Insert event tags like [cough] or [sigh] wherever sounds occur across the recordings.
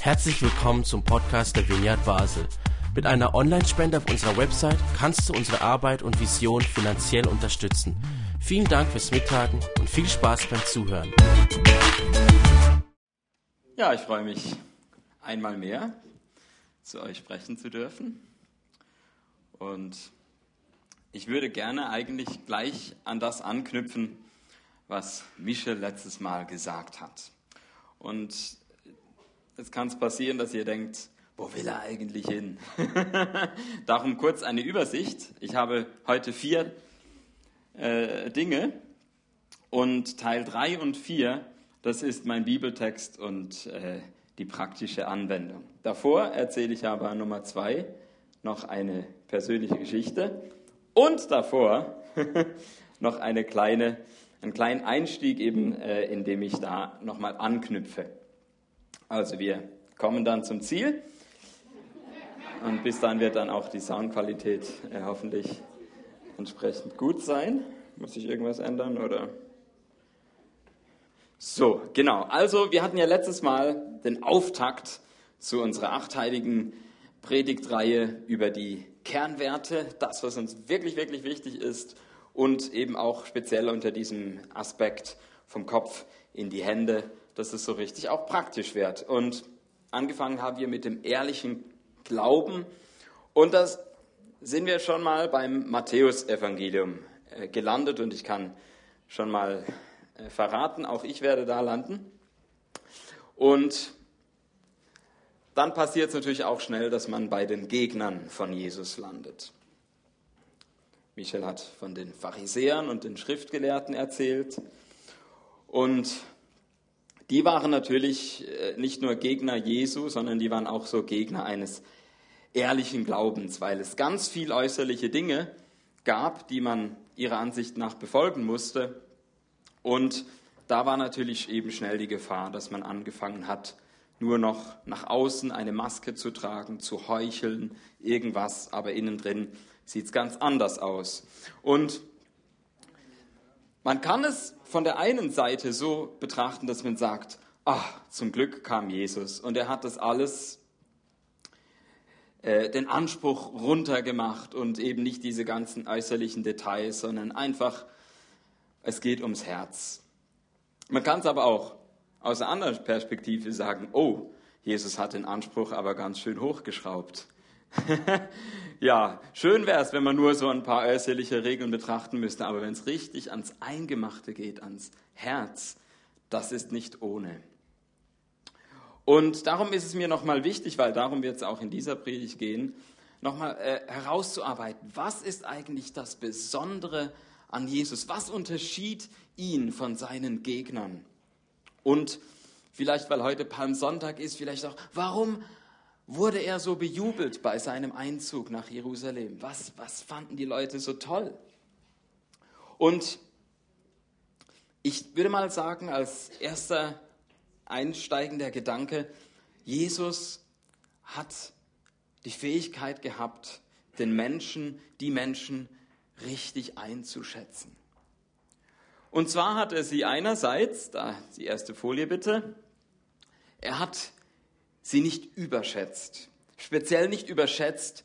Herzlich willkommen zum Podcast der Vineyard Basel. Mit einer Online-Spende auf unserer Website kannst du unsere Arbeit und Vision finanziell unterstützen. Vielen Dank fürs Mittagen und viel Spaß beim Zuhören. Ja, ich freue mich einmal mehr zu euch sprechen zu dürfen. Und ich würde gerne eigentlich gleich an das anknüpfen, was Michel letztes Mal gesagt hat. Und jetzt kann es passieren, dass ihr denkt, wo will er eigentlich hin? [laughs] Darum kurz eine Übersicht. Ich habe heute vier äh, Dinge und Teil 3 und 4, das ist mein Bibeltext und äh, die praktische Anwendung. Davor erzähle ich aber Nummer 2 noch eine persönliche Geschichte und davor [laughs] noch eine kleine, einen kleinen Einstieg, eben, äh, in dem ich da nochmal anknüpfe. Also wir kommen dann zum Ziel und bis dann wird dann auch die Soundqualität äh, hoffentlich entsprechend gut sein. Muss ich irgendwas ändern oder? So, genau. Also wir hatten ja letztes Mal den Auftakt zu unserer achteiligen Predigtreihe über die Kernwerte, das, was uns wirklich, wirklich wichtig ist und eben auch speziell unter diesem Aspekt vom Kopf in die Hände, dass es so richtig auch praktisch wird. Und angefangen haben wir mit dem ehrlichen Glauben und das sind wir schon mal beim Matthäusevangelium äh, gelandet und ich kann schon mal äh, verraten, auch ich werde da landen. Und dann passiert es natürlich auch schnell, dass man bei den Gegnern von Jesus landet. Michel hat von den Pharisäern und den Schriftgelehrten erzählt. Und die waren natürlich äh, nicht nur Gegner Jesu, sondern die waren auch so Gegner eines ehrlichen Glaubens, weil es ganz viel äußerliche Dinge gab, die man ihrer Ansicht nach befolgen musste. Und da war natürlich eben schnell die Gefahr, dass man angefangen hat, nur noch nach außen eine Maske zu tragen, zu heucheln, irgendwas, aber innen drin sieht es ganz anders aus. Und man kann es von der einen Seite so betrachten, dass man sagt, ach, zum Glück kam Jesus und er hat das alles, äh, den Anspruch runtergemacht und eben nicht diese ganzen äußerlichen Details, sondern einfach, es geht ums Herz. Man kann es aber auch aus einer anderen Perspektive sagen, oh, Jesus hat den Anspruch aber ganz schön hochgeschraubt. [laughs] ja, schön wäre es, wenn man nur so ein paar äußerliche Regeln betrachten müsste, aber wenn es richtig ans Eingemachte geht, ans Herz, das ist nicht ohne. Und darum ist es mir nochmal wichtig, weil darum wird es auch in dieser Predigt gehen, nochmal äh, herauszuarbeiten, was ist eigentlich das Besondere an Jesus? Was unterschied ihn von seinen Gegnern? Und vielleicht, weil heute Palmsonntag ist, vielleicht auch, warum wurde er so bejubelt bei seinem Einzug nach Jerusalem? Was, was fanden die Leute so toll? Und ich würde mal sagen, als erster einsteigender Gedanke, Jesus hat die Fähigkeit gehabt, den Menschen, die Menschen richtig einzuschätzen. Und zwar hat er sie einerseits, da die erste Folie bitte, er hat sie nicht überschätzt, speziell nicht überschätzt,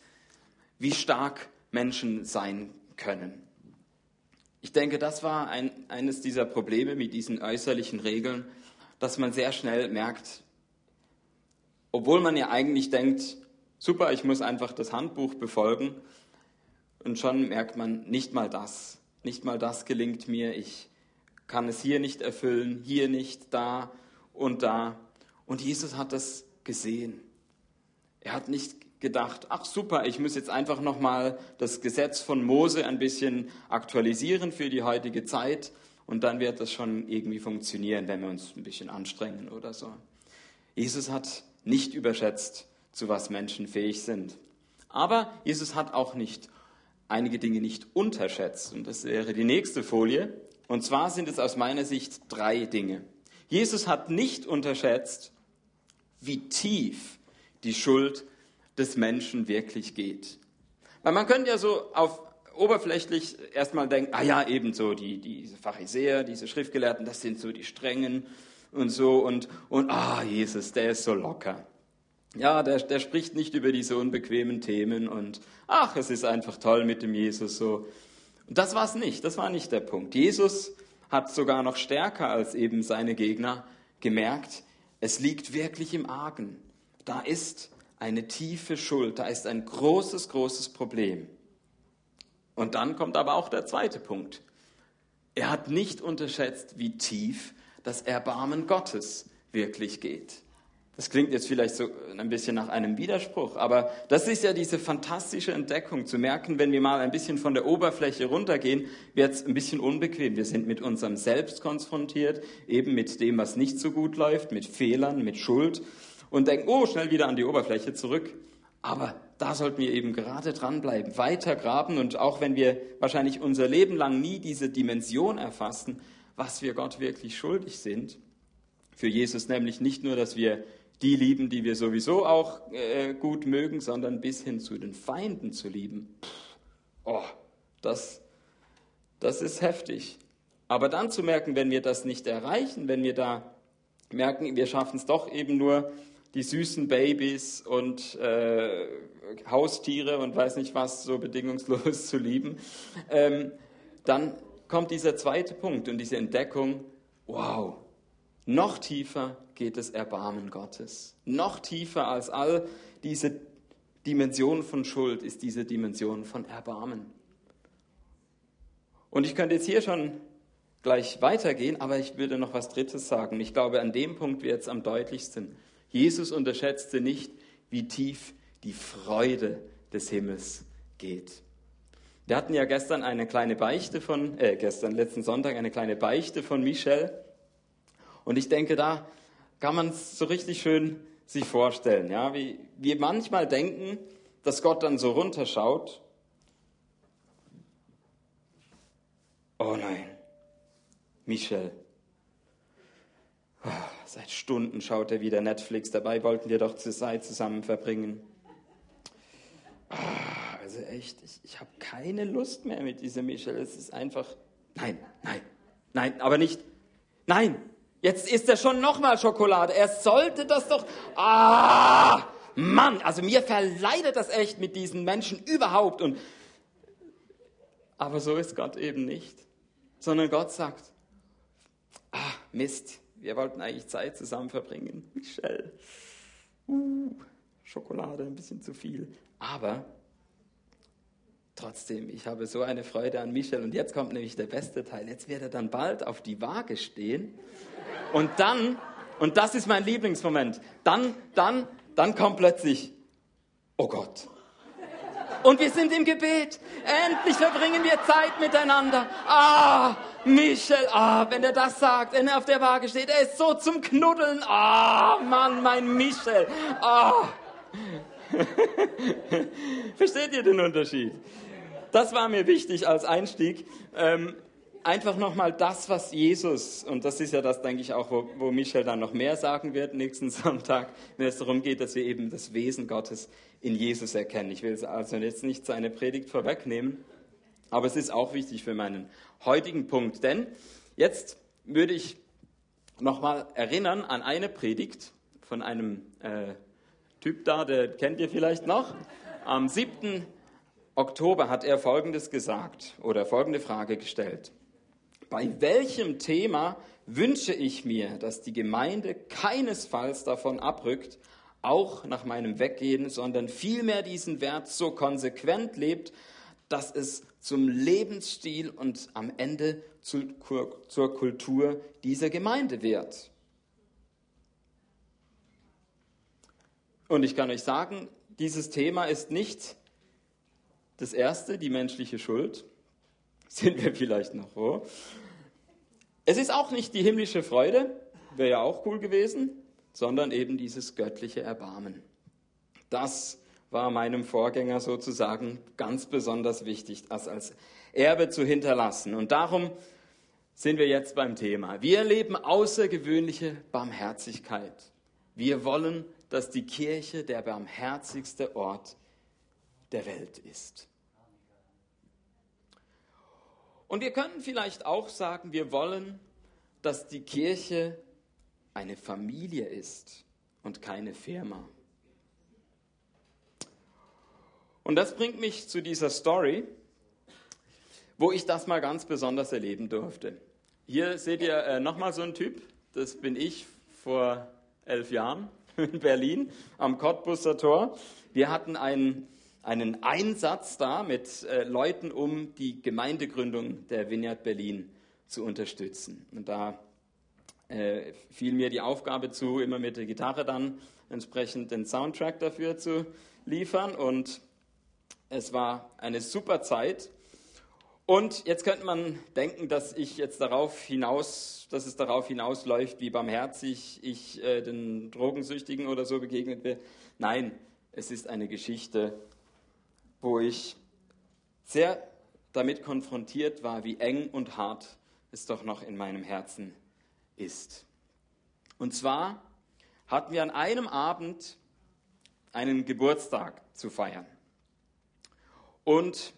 wie stark Menschen sein können. Ich denke, das war ein, eines dieser Probleme mit diesen äußerlichen Regeln, dass man sehr schnell merkt, obwohl man ja eigentlich denkt, super, ich muss einfach das Handbuch befolgen, und schon merkt man, nicht mal das, nicht mal das gelingt mir, ich kann es hier nicht erfüllen, hier nicht, da und da. Und Jesus hat das gesehen. Er hat nicht gedacht, ach super, ich muss jetzt einfach nochmal das Gesetz von Mose ein bisschen aktualisieren für die heutige Zeit und dann wird das schon irgendwie funktionieren, wenn wir uns ein bisschen anstrengen oder so. Jesus hat nicht überschätzt, zu was Menschen fähig sind. Aber Jesus hat auch nicht einige Dinge nicht unterschätzt. Und das wäre die nächste Folie. Und zwar sind es aus meiner Sicht drei Dinge. Jesus hat nicht unterschätzt, wie tief die Schuld des Menschen wirklich geht. Weil man könnte ja so auf oberflächlich erstmal denken, ah ja, ebenso, die, diese Pharisäer, diese Schriftgelehrten, das sind so die Strengen und so und, und ah, Jesus, der ist so locker. Ja, der, der spricht nicht über diese unbequemen Themen und ach, es ist einfach toll mit dem Jesus so. Und das war es nicht, das war nicht der Punkt. Jesus hat sogar noch stärker als eben seine Gegner gemerkt, es liegt wirklich im Argen. Da ist eine tiefe Schuld, da ist ein großes, großes Problem. Und dann kommt aber auch der zweite Punkt. Er hat nicht unterschätzt, wie tief das Erbarmen Gottes wirklich geht. Das klingt jetzt vielleicht so ein bisschen nach einem Widerspruch, aber das ist ja diese fantastische Entdeckung, zu merken, wenn wir mal ein bisschen von der Oberfläche runtergehen, wird es ein bisschen unbequem. Wir sind mit unserem Selbst konfrontiert, eben mit dem, was nicht so gut läuft, mit Fehlern, mit Schuld und denken, oh, schnell wieder an die Oberfläche zurück. Aber da sollten wir eben gerade dranbleiben, weiter graben und auch wenn wir wahrscheinlich unser Leben lang nie diese Dimension erfassen, was wir Gott wirklich schuldig sind, für Jesus nämlich nicht nur, dass wir die lieben, die wir sowieso auch äh, gut mögen, sondern bis hin zu den Feinden zu lieben. Oh, das, das ist heftig. Aber dann zu merken, wenn wir das nicht erreichen, wenn wir da merken, wir schaffen es doch eben nur, die süßen Babys und äh, Haustiere und weiß nicht was so bedingungslos [laughs] zu lieben, ähm, dann kommt dieser zweite Punkt und diese Entdeckung, wow, noch tiefer geht das Erbarmen Gottes. Noch tiefer als all diese Dimensionen von Schuld ist diese Dimension von Erbarmen. Und ich könnte jetzt hier schon gleich weitergehen, aber ich würde noch was Drittes sagen. Ich glaube, an dem Punkt wird es am deutlichsten. Jesus unterschätzte nicht, wie tief die Freude des Himmels geht. Wir hatten ja gestern eine kleine Beichte von, äh, gestern, letzten Sonntag eine kleine Beichte von Michel. Und ich denke, da kann man es so richtig schön sich vorstellen, ja, wie wir manchmal denken, dass Gott dann so runterschaut. Oh nein, Michel. Oh, seit Stunden schaut er wieder Netflix. Dabei wollten wir doch zur Zeit zusammen verbringen. Oh, also echt, ich, ich habe keine Lust mehr mit dieser Michel. Es ist einfach. Nein, nein, nein, aber nicht. Nein, Jetzt isst er schon nochmal Schokolade. Er sollte das doch. Ah, Mann, also mir verleidet das echt mit diesen Menschen überhaupt. Und aber so ist Gott eben nicht, sondern Gott sagt: Ah, Mist, wir wollten eigentlich Zeit zusammen verbringen. Michelle, uh, Schokolade, ein bisschen zu viel. Aber Trotzdem, ich habe so eine Freude an Michel. Und jetzt kommt nämlich der beste Teil. Jetzt wird er dann bald auf die Waage stehen. Und dann, und das ist mein Lieblingsmoment, dann, dann, dann kommt plötzlich, oh Gott. Und wir sind im Gebet. Endlich verbringen wir Zeit miteinander. Ah, Michel, ah, wenn er das sagt, wenn er auf der Waage steht, er ist so zum Knuddeln. Ah, Mann, mein Michel. Ah. [laughs] Versteht ihr den Unterschied? Das war mir wichtig als Einstieg. Ähm, einfach nochmal das, was Jesus, und das ist ja das, denke ich, auch, wo, wo Michel dann noch mehr sagen wird nächsten [laughs] Sonntag, wenn es darum geht, dass wir eben das Wesen Gottes in Jesus erkennen. Ich will also jetzt nicht seine Predigt vorwegnehmen, aber es ist auch wichtig für meinen heutigen Punkt, denn jetzt würde ich nochmal erinnern an eine Predigt von einem äh, Typ da, der kennt ihr vielleicht noch. Am 7. Oktober hat er Folgendes gesagt oder folgende Frage gestellt. Bei welchem Thema wünsche ich mir, dass die Gemeinde keinesfalls davon abrückt, auch nach meinem Weggehen, sondern vielmehr diesen Wert so konsequent lebt, dass es zum Lebensstil und am Ende zur Kultur dieser Gemeinde wird. Und ich kann euch sagen, dieses Thema ist nicht das erste, die menschliche Schuld. [laughs] Sind wir vielleicht noch froh. Es ist auch nicht die himmlische Freude, wäre ja auch cool gewesen, sondern eben dieses göttliche Erbarmen. Das war meinem Vorgänger sozusagen ganz besonders wichtig, das als Erbe zu hinterlassen. Und darum sind wir jetzt beim Thema. Wir erleben außergewöhnliche Barmherzigkeit. Wir wollen dass die Kirche der barmherzigste Ort der Welt ist. Und wir können vielleicht auch sagen, wir wollen, dass die Kirche eine Familie ist und keine Firma. Und das bringt mich zu dieser Story, wo ich das mal ganz besonders erleben durfte. Hier seht ihr äh, nochmal so einen Typ, das bin ich vor elf Jahren in Berlin am Cottbusser Tor. Wir hatten einen, einen Einsatz da mit äh, Leuten, um die Gemeindegründung der Vineyard Berlin zu unterstützen. Und da äh, fiel mir die Aufgabe zu, immer mit der Gitarre dann entsprechend den Soundtrack dafür zu liefern. Und es war eine super Zeit. Und jetzt könnte man denken, dass ich jetzt darauf hinaus, dass es darauf hinausläuft, wie barmherzig ich äh, den Drogensüchtigen oder so begegnet bin. Nein, es ist eine Geschichte, wo ich sehr damit konfrontiert war, wie eng und hart es doch noch in meinem Herzen ist. Und zwar hatten wir an einem Abend einen Geburtstag zu feiern. Und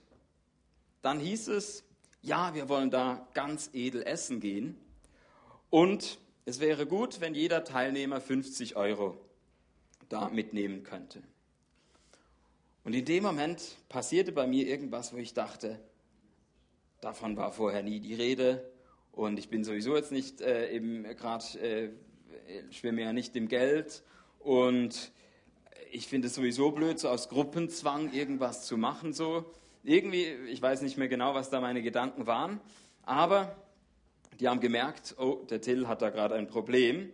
dann hieß es, ja, wir wollen da ganz edel essen gehen. Und es wäre gut, wenn jeder Teilnehmer 50 Euro da mitnehmen könnte. Und in dem Moment passierte bei mir irgendwas, wo ich dachte, davon war vorher nie die Rede. Und ich bin sowieso jetzt nicht äh, eben gerade, äh, schwimme ja nicht im Geld. Und ich finde es sowieso blöd, so aus Gruppenzwang irgendwas zu machen so irgendwie, ich weiß nicht mehr genau, was da meine Gedanken waren, aber die haben gemerkt, oh, der Till hat da gerade ein Problem.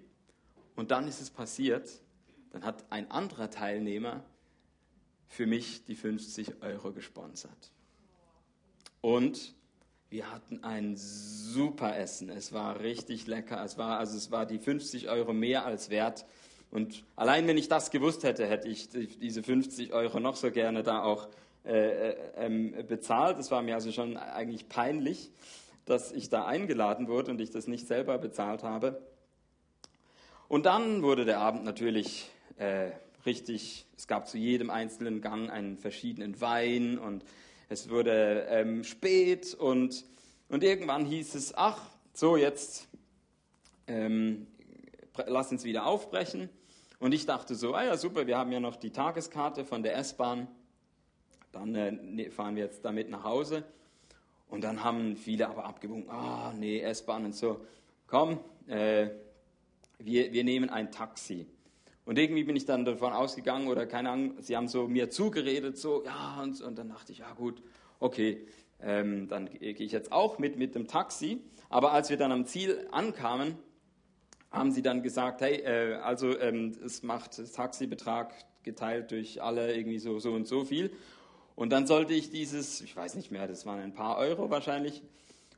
Und dann ist es passiert, dann hat ein anderer Teilnehmer für mich die 50 Euro gesponsert. Und wir hatten ein super Essen. Es war richtig lecker. Es war, also es war die 50 Euro mehr als wert. Und allein wenn ich das gewusst hätte, hätte ich diese 50 Euro noch so gerne da auch äh, äh, ähm, bezahlt. Es war mir also schon eigentlich peinlich, dass ich da eingeladen wurde und ich das nicht selber bezahlt habe. Und dann wurde der Abend natürlich äh, richtig, es gab zu jedem einzelnen Gang einen verschiedenen Wein und es wurde ähm, spät und, und irgendwann hieß es, ach, so jetzt ähm, lass uns wieder aufbrechen. Und ich dachte so, ah ja super, wir haben ja noch die Tageskarte von der S-Bahn dann äh, fahren wir jetzt damit nach Hause. Und dann haben viele aber abgewunken, ah nee, S-Bahn und so, komm, äh, wir, wir nehmen ein Taxi. Und irgendwie bin ich dann davon ausgegangen, oder keine Ahnung, sie haben so mir zugeredet, so, ja, und, und dann dachte ich, ja gut, okay, ähm, dann gehe ich jetzt auch mit mit dem Taxi. Aber als wir dann am Ziel ankamen, haben sie dann gesagt, hey, äh, also ähm, es macht Taxibetrag geteilt durch alle irgendwie so, so und so viel. Und dann sollte ich dieses, ich weiß nicht mehr, das waren ein paar Euro wahrscheinlich,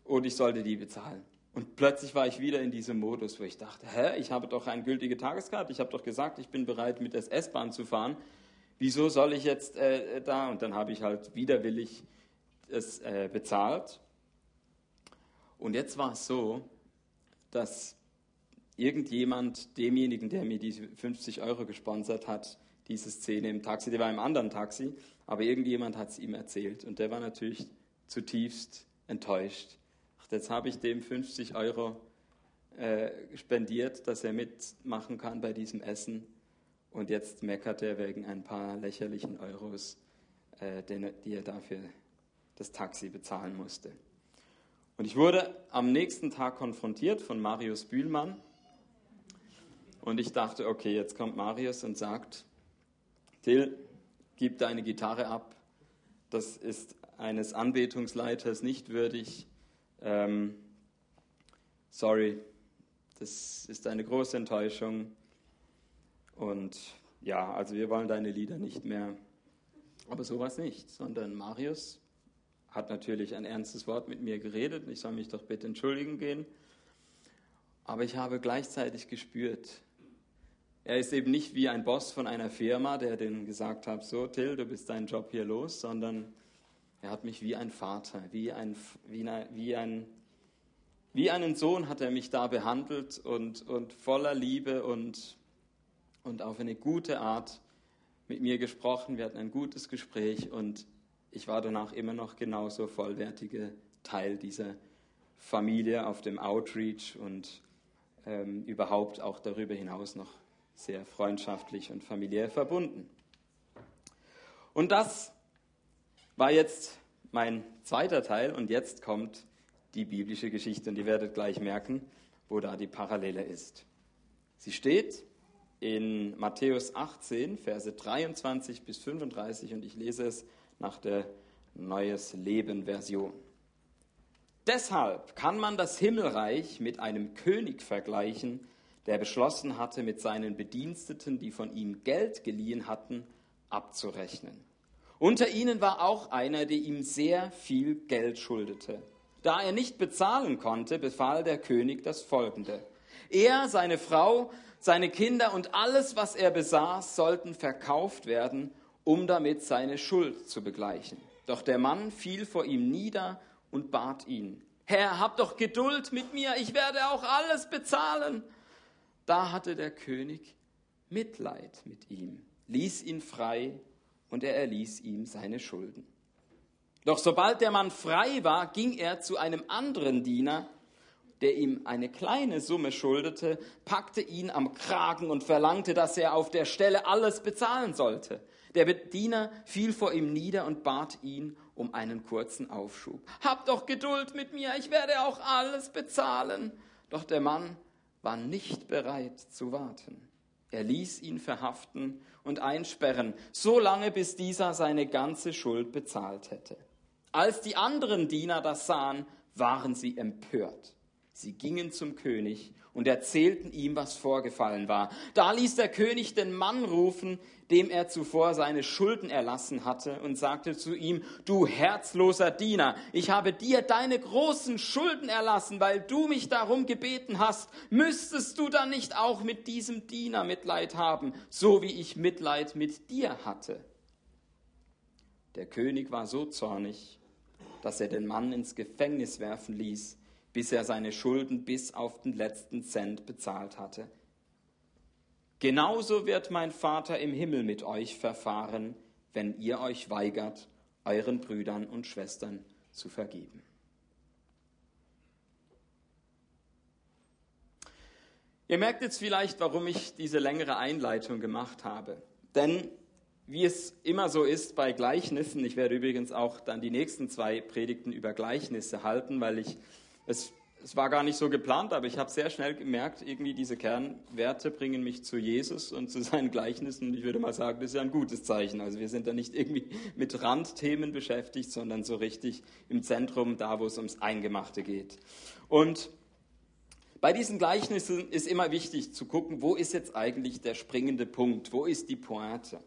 und ich sollte die bezahlen. Und plötzlich war ich wieder in diesem Modus, wo ich dachte, hä, ich habe doch eine gültige Tageskarte, ich habe doch gesagt, ich bin bereit, mit der S-Bahn zu fahren. Wieso soll ich jetzt äh, da? Und dann habe ich halt widerwillig es äh, bezahlt. Und jetzt war es so, dass irgendjemand demjenigen, der mir diese 50 Euro gesponsert hat, diese Szene im Taxi, der war im anderen Taxi, aber irgendjemand hat es ihm erzählt und der war natürlich zutiefst enttäuscht. Ach, jetzt habe ich dem 50 Euro äh, spendiert, dass er mitmachen kann bei diesem Essen und jetzt meckert er wegen ein paar lächerlichen Euros, äh, den, die er dafür das Taxi bezahlen musste. Und ich wurde am nächsten Tag konfrontiert von Marius Bühlmann. Und ich dachte, okay, jetzt kommt Marius und sagt, Till, gib deine Gitarre ab. Das ist eines Anbetungsleiters nicht würdig. Ähm, sorry, das ist eine große Enttäuschung. Und ja, also wir wollen deine Lieder nicht mehr. Aber sowas nicht, sondern Marius hat natürlich ein ernstes Wort mit mir geredet. Ich soll mich doch bitte entschuldigen gehen. Aber ich habe gleichzeitig gespürt, er ist eben nicht wie ein Boss von einer Firma, der den gesagt hat, so Till, du bist deinen Job hier los, sondern er hat mich wie ein Vater, wie, ein, wie, eine, wie, ein, wie einen Sohn hat er mich da behandelt und, und voller Liebe und, und auf eine gute Art mit mir gesprochen. Wir hatten ein gutes Gespräch und ich war danach immer noch genauso vollwertiger Teil dieser Familie auf dem Outreach und ähm, überhaupt auch darüber hinaus noch sehr freundschaftlich und familiär verbunden. Und das war jetzt mein zweiter Teil und jetzt kommt die biblische Geschichte und ihr werdet gleich merken, wo da die Parallele ist. Sie steht in Matthäus 18, Verse 23 bis 35 und ich lese es nach der Neues Leben Version. Deshalb kann man das Himmelreich mit einem König vergleichen, der beschlossen hatte, mit seinen Bediensteten, die von ihm Geld geliehen hatten, abzurechnen. Unter ihnen war auch einer, der ihm sehr viel Geld schuldete. Da er nicht bezahlen konnte, befahl der König das Folgende. Er, seine Frau, seine Kinder und alles, was er besaß, sollten verkauft werden, um damit seine Schuld zu begleichen. Doch der Mann fiel vor ihm nieder und bat ihn, Herr, hab doch Geduld mit mir, ich werde auch alles bezahlen. Da hatte der König Mitleid mit ihm, ließ ihn frei und er erließ ihm seine Schulden. Doch sobald der Mann frei war, ging er zu einem anderen Diener, der ihm eine kleine Summe schuldete, packte ihn am Kragen und verlangte, dass er auf der Stelle alles bezahlen sollte. Der Diener fiel vor ihm nieder und bat ihn um einen kurzen Aufschub. Hab doch Geduld mit mir, ich werde auch alles bezahlen. Doch der Mann war nicht bereit zu warten. Er ließ ihn verhaften und einsperren, so lange bis dieser seine ganze Schuld bezahlt hätte. Als die anderen Diener das sahen, waren sie empört. Sie gingen zum König und erzählten ihm, was vorgefallen war. Da ließ der König den Mann rufen, dem er zuvor seine Schulden erlassen hatte, und sagte zu ihm, du herzloser Diener, ich habe dir deine großen Schulden erlassen, weil du mich darum gebeten hast. Müsstest du dann nicht auch mit diesem Diener Mitleid haben, so wie ich Mitleid mit dir hatte? Der König war so zornig, dass er den Mann ins Gefängnis werfen ließ, bis er seine Schulden bis auf den letzten Cent bezahlt hatte. Genauso wird mein Vater im Himmel mit euch verfahren, wenn ihr euch weigert, euren Brüdern und Schwestern zu vergeben. Ihr merkt jetzt vielleicht, warum ich diese längere Einleitung gemacht habe. Denn wie es immer so ist bei Gleichnissen, ich werde übrigens auch dann die nächsten zwei Predigten über Gleichnisse halten, weil ich es, es war gar nicht so geplant, aber ich habe sehr schnell gemerkt, irgendwie diese Kernwerte bringen mich zu Jesus und zu seinen Gleichnissen. Ich würde mal sagen, das ist ja ein gutes Zeichen. Also wir sind da nicht irgendwie mit Randthemen beschäftigt, sondern so richtig im Zentrum, da wo es ums Eingemachte geht. Und bei diesen Gleichnissen ist immer wichtig zu gucken, wo ist jetzt eigentlich der springende Punkt, wo ist die Pointe.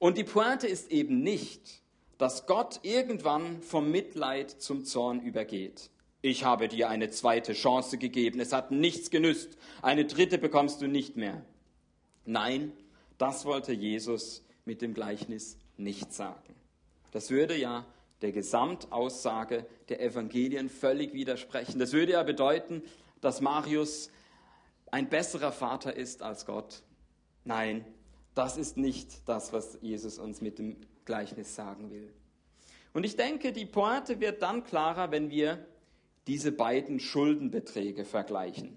Und die Pointe ist eben nicht, dass Gott irgendwann vom Mitleid zum Zorn übergeht. Ich habe dir eine zweite Chance gegeben. Es hat nichts genützt. Eine dritte bekommst du nicht mehr. Nein, das wollte Jesus mit dem Gleichnis nicht sagen. Das würde ja der Gesamtaussage der Evangelien völlig widersprechen. Das würde ja bedeuten, dass Marius ein besserer Vater ist als Gott. Nein, das ist nicht das, was Jesus uns mit dem Gleichnis sagen will. Und ich denke, die Pointe wird dann klarer, wenn wir diese beiden Schuldenbeträge vergleichen.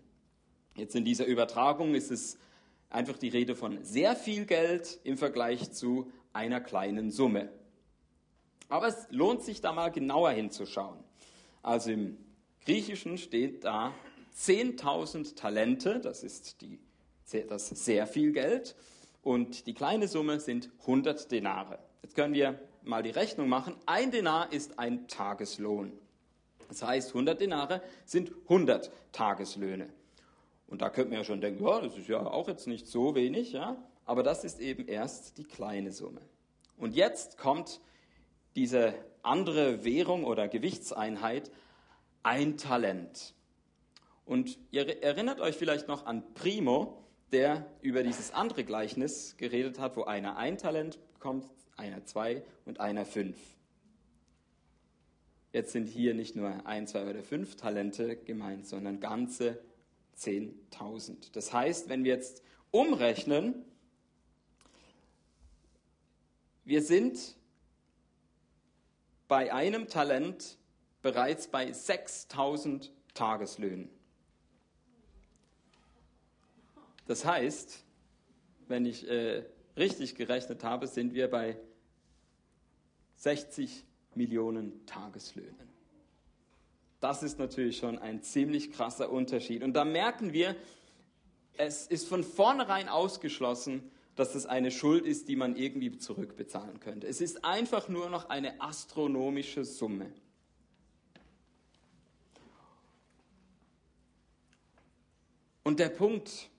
Jetzt in dieser Übertragung ist es einfach die Rede von sehr viel Geld im Vergleich zu einer kleinen Summe. Aber es lohnt sich da mal genauer hinzuschauen. Also im Griechischen steht da 10.000 Talente, das ist die, das sehr viel Geld, und die kleine Summe sind 100 Denare. Jetzt können wir mal die Rechnung machen. Ein Denar ist ein Tageslohn. Das heißt, 100 Denare sind 100 Tageslöhne. Und da könnte man ja schon denken, ja, das ist ja auch jetzt nicht so wenig, ja, aber das ist eben erst die kleine Summe. Und jetzt kommt diese andere Währung oder Gewichtseinheit, ein Talent. Und ihr erinnert euch vielleicht noch an Primo, der über dieses andere Gleichnis geredet hat, wo einer ein Talent bekommt, einer zwei und einer fünf. Jetzt sind hier nicht nur ein, zwei oder fünf Talente gemeint, sondern ganze 10.000. Das heißt, wenn wir jetzt umrechnen, wir sind bei einem Talent bereits bei 6000 Tageslöhnen. Das heißt, wenn ich äh, richtig gerechnet habe, sind wir bei 60 Millionen Tageslöhnen. Das ist natürlich schon ein ziemlich krasser Unterschied. Und da merken wir, es ist von vornherein ausgeschlossen, dass es eine Schuld ist, die man irgendwie zurückbezahlen könnte. Es ist einfach nur noch eine astronomische Summe. Und der Punkt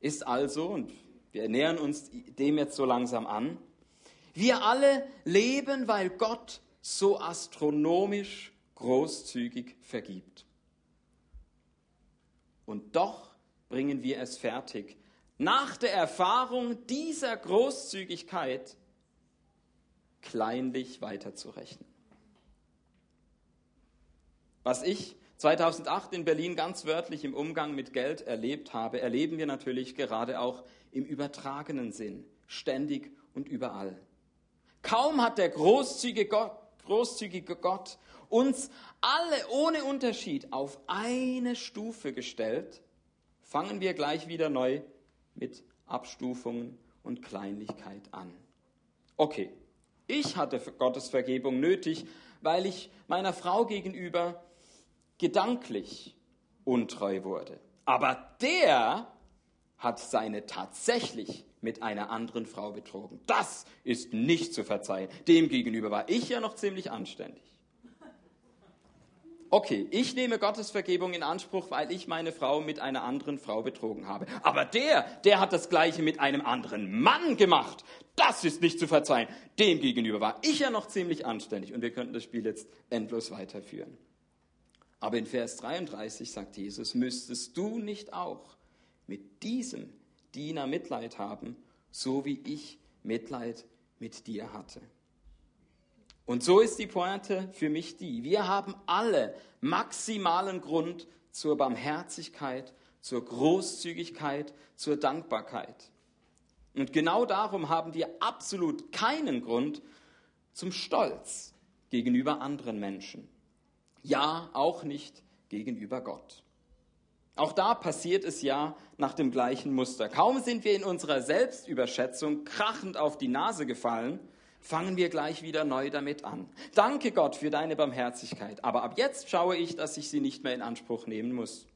ist also, und wir nähern uns dem jetzt so langsam an, wir alle leben, weil Gott so astronomisch großzügig vergibt. Und doch bringen wir es fertig, nach der Erfahrung dieser Großzügigkeit kleinlich weiterzurechnen. Was ich 2008 in Berlin ganz wörtlich im Umgang mit Geld erlebt habe, erleben wir natürlich gerade auch im übertragenen Sinn, ständig und überall. Kaum hat der großzügige Gott, großzügige Gott uns alle ohne Unterschied auf eine Stufe gestellt, fangen wir gleich wieder neu mit Abstufungen und Kleinlichkeit an. Okay, ich hatte Gottes Vergebung nötig, weil ich meiner Frau gegenüber gedanklich untreu wurde. Aber der hat seine tatsächlich mit einer anderen Frau betrogen. Das ist nicht zu verzeihen. Demgegenüber war ich ja noch ziemlich anständig. Okay, ich nehme Gottes Vergebung in Anspruch, weil ich meine Frau mit einer anderen Frau betrogen habe. Aber der, der hat das Gleiche mit einem anderen Mann gemacht. Das ist nicht zu verzeihen. Demgegenüber war ich ja noch ziemlich anständig. Und wir könnten das Spiel jetzt endlos weiterführen. Aber in Vers 33 sagt Jesus, müsstest du nicht auch mit diesem Diener Mitleid haben, so wie ich Mitleid mit dir hatte. Und so ist die Pointe für mich die. Wir haben alle maximalen Grund zur Barmherzigkeit, zur Großzügigkeit, zur Dankbarkeit. Und genau darum haben wir absolut keinen Grund zum Stolz gegenüber anderen Menschen. Ja, auch nicht gegenüber Gott. Auch da passiert es ja nach dem gleichen Muster. Kaum sind wir in unserer Selbstüberschätzung krachend auf die Nase gefallen, fangen wir gleich wieder neu damit an. Danke Gott für deine Barmherzigkeit, aber ab jetzt schaue ich, dass ich sie nicht mehr in Anspruch nehmen muss.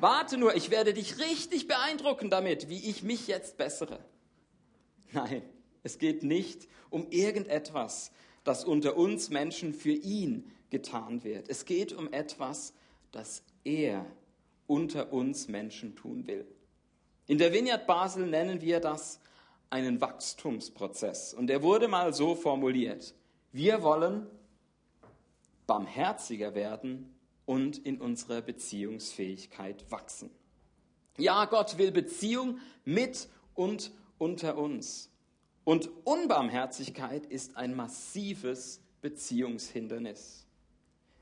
Warte nur, ich werde dich richtig beeindrucken damit, wie ich mich jetzt bessere. Nein, es geht nicht um irgendetwas, das unter uns Menschen für ihn getan wird. Es geht um etwas, das er unter uns Menschen tun will. In der Vineyard Basel nennen wir das einen Wachstumsprozess. Und er wurde mal so formuliert. Wir wollen barmherziger werden und in unserer Beziehungsfähigkeit wachsen. Ja, Gott will Beziehung mit und unter uns. Und Unbarmherzigkeit ist ein massives Beziehungshindernis.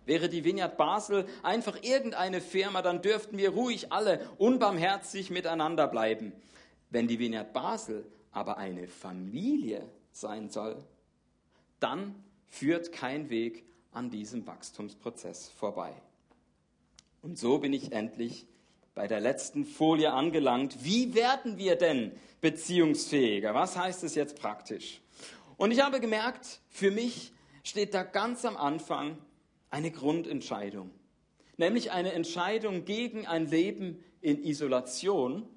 Wäre die Vineyard Basel einfach irgendeine Firma, dann dürften wir ruhig alle unbarmherzig miteinander bleiben. Wenn die Vineyard Basel aber eine Familie sein soll, dann führt kein Weg an diesem Wachstumsprozess vorbei. Und so bin ich endlich bei der letzten Folie angelangt. Wie werden wir denn beziehungsfähiger? Was heißt es jetzt praktisch? Und ich habe gemerkt, für mich steht da ganz am Anfang eine Grundentscheidung, nämlich eine Entscheidung gegen ein Leben in Isolation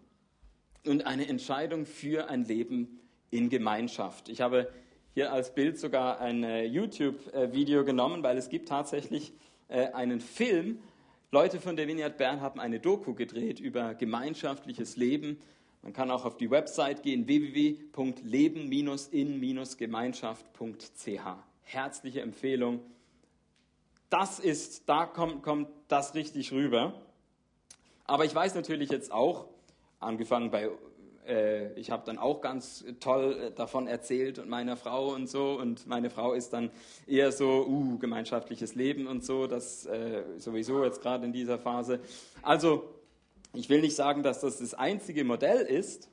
und eine Entscheidung für ein Leben in Gemeinschaft. Ich habe hier als Bild sogar ein äh, YouTube-Video genommen, weil es gibt tatsächlich äh, einen Film. Leute von der Vineyard Bern haben eine Doku gedreht über gemeinschaftliches Leben. Man kann auch auf die Website gehen, www.leben-in-gemeinschaft.ch. Herzliche Empfehlung. Das ist, da kommt, kommt das richtig rüber. Aber ich weiß natürlich jetzt auch, angefangen bei, äh, ich habe dann auch ganz toll äh, davon erzählt und meiner Frau und so. Und meine Frau ist dann eher so, uh, gemeinschaftliches Leben und so, das äh, sowieso jetzt gerade in dieser Phase. Also, ich will nicht sagen, dass das das einzige Modell ist,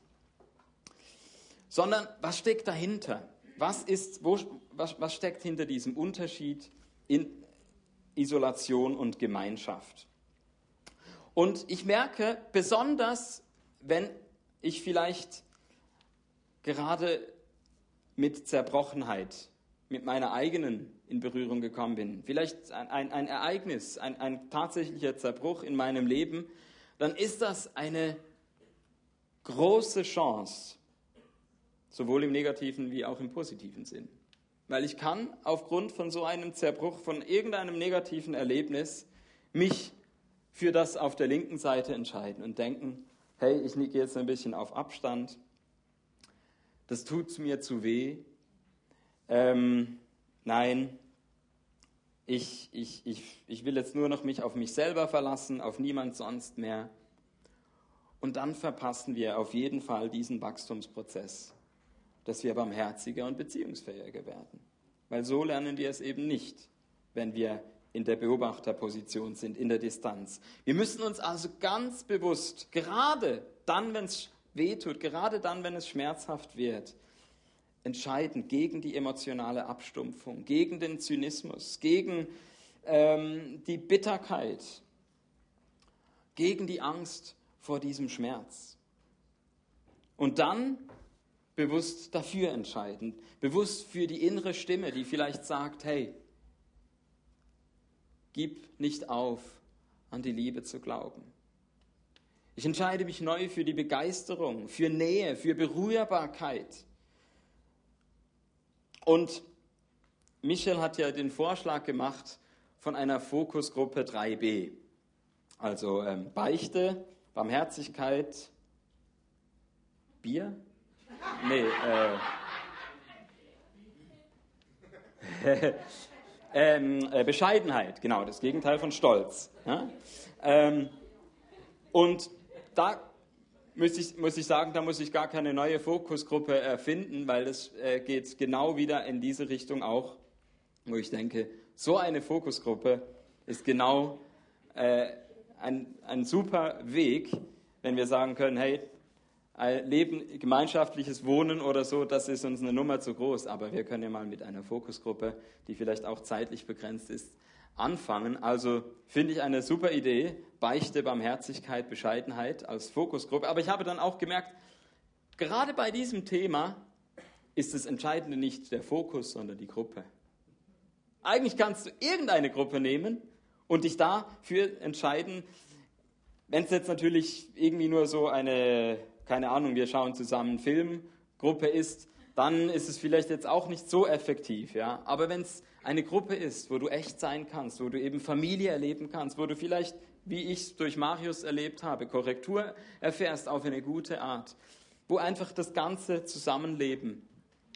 sondern was steckt dahinter? Was, ist, wo, was, was steckt hinter diesem Unterschied in Isolation und Gemeinschaft? Und ich merke, besonders wenn ich vielleicht gerade mit Zerbrochenheit, mit meiner eigenen in Berührung gekommen bin, vielleicht ein, ein, ein Ereignis, ein, ein tatsächlicher Zerbruch in meinem Leben, dann ist das eine große Chance, sowohl im negativen wie auch im positiven Sinn. Weil ich kann aufgrund von so einem Zerbruch, von irgendeinem negativen Erlebnis, mich für das auf der linken Seite entscheiden und denken, hey, ich gehe jetzt ein bisschen auf Abstand, das tut mir zu weh, ähm, nein, ich, ich, ich, ich will jetzt nur noch mich auf mich selber verlassen, auf niemand sonst mehr. Und dann verpassen wir auf jeden Fall diesen Wachstumsprozess, dass wir barmherziger und beziehungsfähiger werden. Weil so lernen wir es eben nicht, wenn wir in der Beobachterposition sind, in der Distanz. Wir müssen uns also ganz bewusst, gerade dann, wenn es wehtut, gerade dann, wenn es schmerzhaft wird, entscheiden gegen die emotionale Abstumpfung, gegen den Zynismus, gegen ähm, die Bitterkeit, gegen die Angst vor diesem Schmerz. Und dann bewusst dafür entscheiden, bewusst für die innere Stimme, die vielleicht sagt, hey, Gib nicht auf, an die Liebe zu glauben. Ich entscheide mich neu für die Begeisterung, für Nähe, für Berührbarkeit. Und Michel hat ja den Vorschlag gemacht von einer Fokusgruppe 3b. Also ähm, Beichte, Barmherzigkeit, Bier? Nee, äh. [laughs] Ähm, äh, Bescheidenheit, genau, das Gegenteil von Stolz. Ja? Ähm, und da muss ich, muss ich sagen, da muss ich gar keine neue Fokusgruppe erfinden, weil das äh, geht genau wieder in diese Richtung auch, wo ich denke, so eine Fokusgruppe ist genau äh, ein, ein super Weg, wenn wir sagen können, hey, Leben, gemeinschaftliches Wohnen oder so, das ist uns eine Nummer zu groß. Aber wir können ja mal mit einer Fokusgruppe, die vielleicht auch zeitlich begrenzt ist, anfangen. Also finde ich eine super Idee. Beichte, Barmherzigkeit, Bescheidenheit als Fokusgruppe. Aber ich habe dann auch gemerkt, gerade bei diesem Thema ist das Entscheidende nicht der Fokus, sondern die Gruppe. Eigentlich kannst du irgendeine Gruppe nehmen und dich dafür entscheiden. Wenn es jetzt natürlich irgendwie nur so eine keine Ahnung, wir schauen zusammen einen Film, Gruppe ist, dann ist es vielleicht jetzt auch nicht so effektiv. Ja? Aber wenn es eine Gruppe ist, wo du echt sein kannst, wo du eben Familie erleben kannst, wo du vielleicht, wie ich es durch Marius erlebt habe, Korrektur erfährst auf eine gute Art, wo einfach das ganze Zusammenleben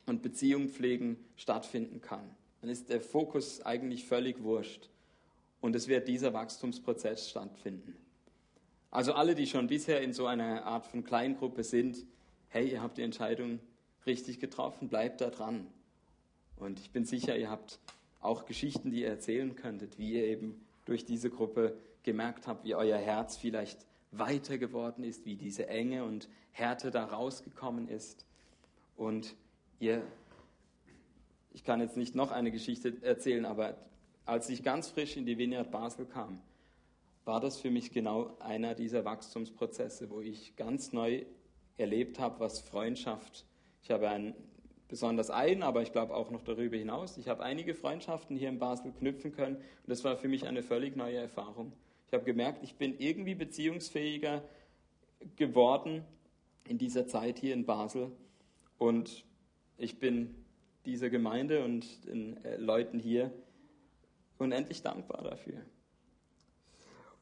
und Beziehung pflegen stattfinden kann, dann ist der Fokus eigentlich völlig wurscht. Und es wird dieser Wachstumsprozess stattfinden. Also alle, die schon bisher in so einer Art von Kleingruppe sind, hey, ihr habt die Entscheidung richtig getroffen, bleibt da dran. Und ich bin sicher, ihr habt auch Geschichten, die ihr erzählen könntet, wie ihr eben durch diese Gruppe gemerkt habt, wie euer Herz vielleicht weiter geworden ist, wie diese Enge und Härte da rausgekommen ist. Und ihr, ich kann jetzt nicht noch eine Geschichte erzählen, aber als ich ganz frisch in die Vineyard Basel kam, war das für mich genau einer dieser Wachstumsprozesse, wo ich ganz neu erlebt habe, was Freundschaft. Ich habe ein, besonders einen, aber ich glaube auch noch darüber hinaus. Ich habe einige Freundschaften hier in Basel knüpfen können und das war für mich eine völlig neue Erfahrung. Ich habe gemerkt, ich bin irgendwie beziehungsfähiger geworden in dieser Zeit hier in Basel und ich bin dieser Gemeinde und den äh, Leuten hier unendlich dankbar dafür.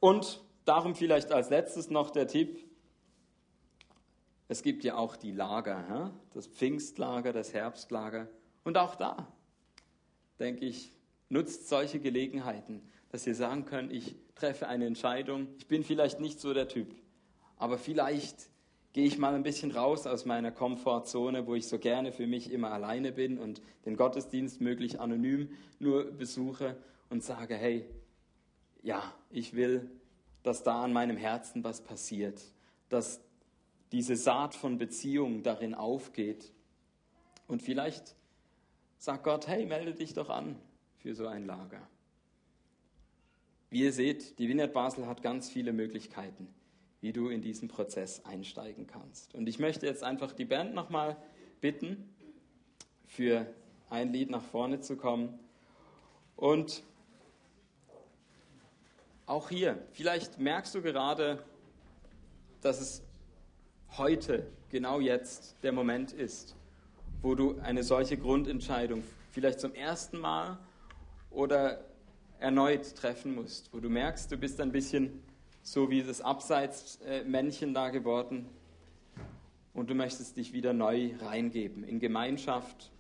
Und darum vielleicht als letztes noch der Tipp, es gibt ja auch die Lager, das Pfingstlager, das Herbstlager. Und auch da, denke ich, nutzt solche Gelegenheiten, dass ihr sagen könnt, ich treffe eine Entscheidung, ich bin vielleicht nicht so der Typ, aber vielleicht gehe ich mal ein bisschen raus aus meiner Komfortzone, wo ich so gerne für mich immer alleine bin und den Gottesdienst möglich anonym nur besuche und sage, hey, ja, ich will, dass da an meinem Herzen was passiert, dass diese Saat von Beziehung darin aufgeht. Und vielleicht sagt Gott, hey, melde dich doch an für so ein Lager. Wie ihr seht, die Vineyard Basel hat ganz viele Möglichkeiten, wie du in diesen Prozess einsteigen kannst. Und ich möchte jetzt einfach die Band nochmal bitten, für ein Lied nach vorne zu kommen. Und auch hier, vielleicht merkst du gerade, dass es heute, genau jetzt, der Moment ist, wo du eine solche Grundentscheidung vielleicht zum ersten Mal oder erneut treffen musst, wo du merkst, du bist ein bisschen so wie das Abseitsmännchen da geworden und du möchtest dich wieder neu reingeben in Gemeinschaft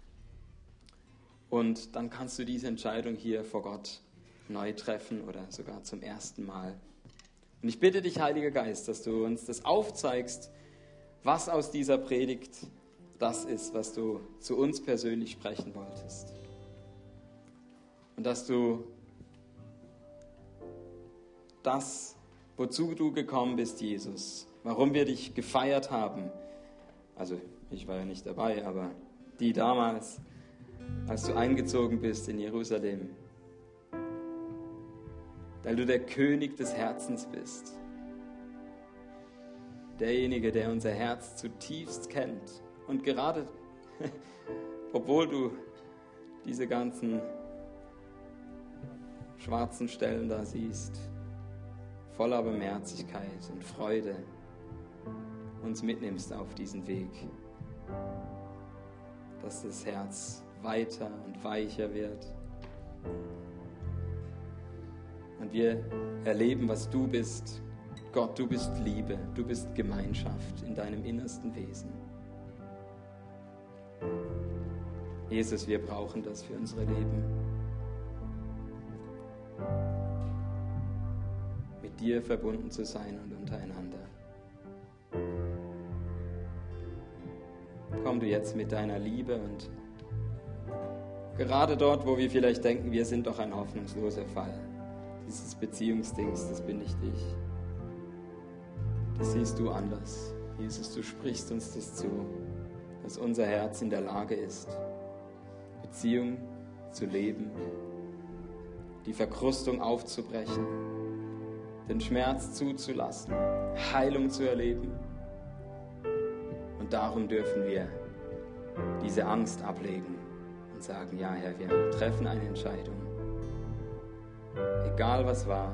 und dann kannst du diese Entscheidung hier vor Gott neu treffen oder sogar zum ersten Mal. Und ich bitte dich, Heiliger Geist, dass du uns das aufzeigst, was aus dieser Predigt das ist, was du zu uns persönlich sprechen wolltest. Und dass du das, wozu du gekommen bist, Jesus, warum wir dich gefeiert haben, also ich war ja nicht dabei, aber die damals, als du eingezogen bist in Jerusalem, weil du der König des Herzens bist. Derjenige, der unser Herz zutiefst kennt. Und gerade, [laughs] obwohl du diese ganzen schwarzen Stellen da siehst, voller Barmherzigkeit und Freude, uns mitnimmst auf diesen Weg, dass das Herz weiter und weicher wird und wir erleben, was du bist. Gott, du bist Liebe, du bist Gemeinschaft in deinem innersten Wesen. Jesus, wir brauchen das für unsere Leben. Mit dir verbunden zu sein und untereinander. Komm du jetzt mit deiner Liebe und gerade dort, wo wir vielleicht denken, wir sind doch ein hoffnungsloser Fall dieses Beziehungsdings, das bin ich. Das siehst du anders. Jesus, du sprichst uns das zu, dass unser Herz in der Lage ist, Beziehung zu leben, die Verkrustung aufzubrechen, den Schmerz zuzulassen, Heilung zu erleben. Und darum dürfen wir diese Angst ablegen und sagen, ja Herr, wir treffen eine Entscheidung egal was war,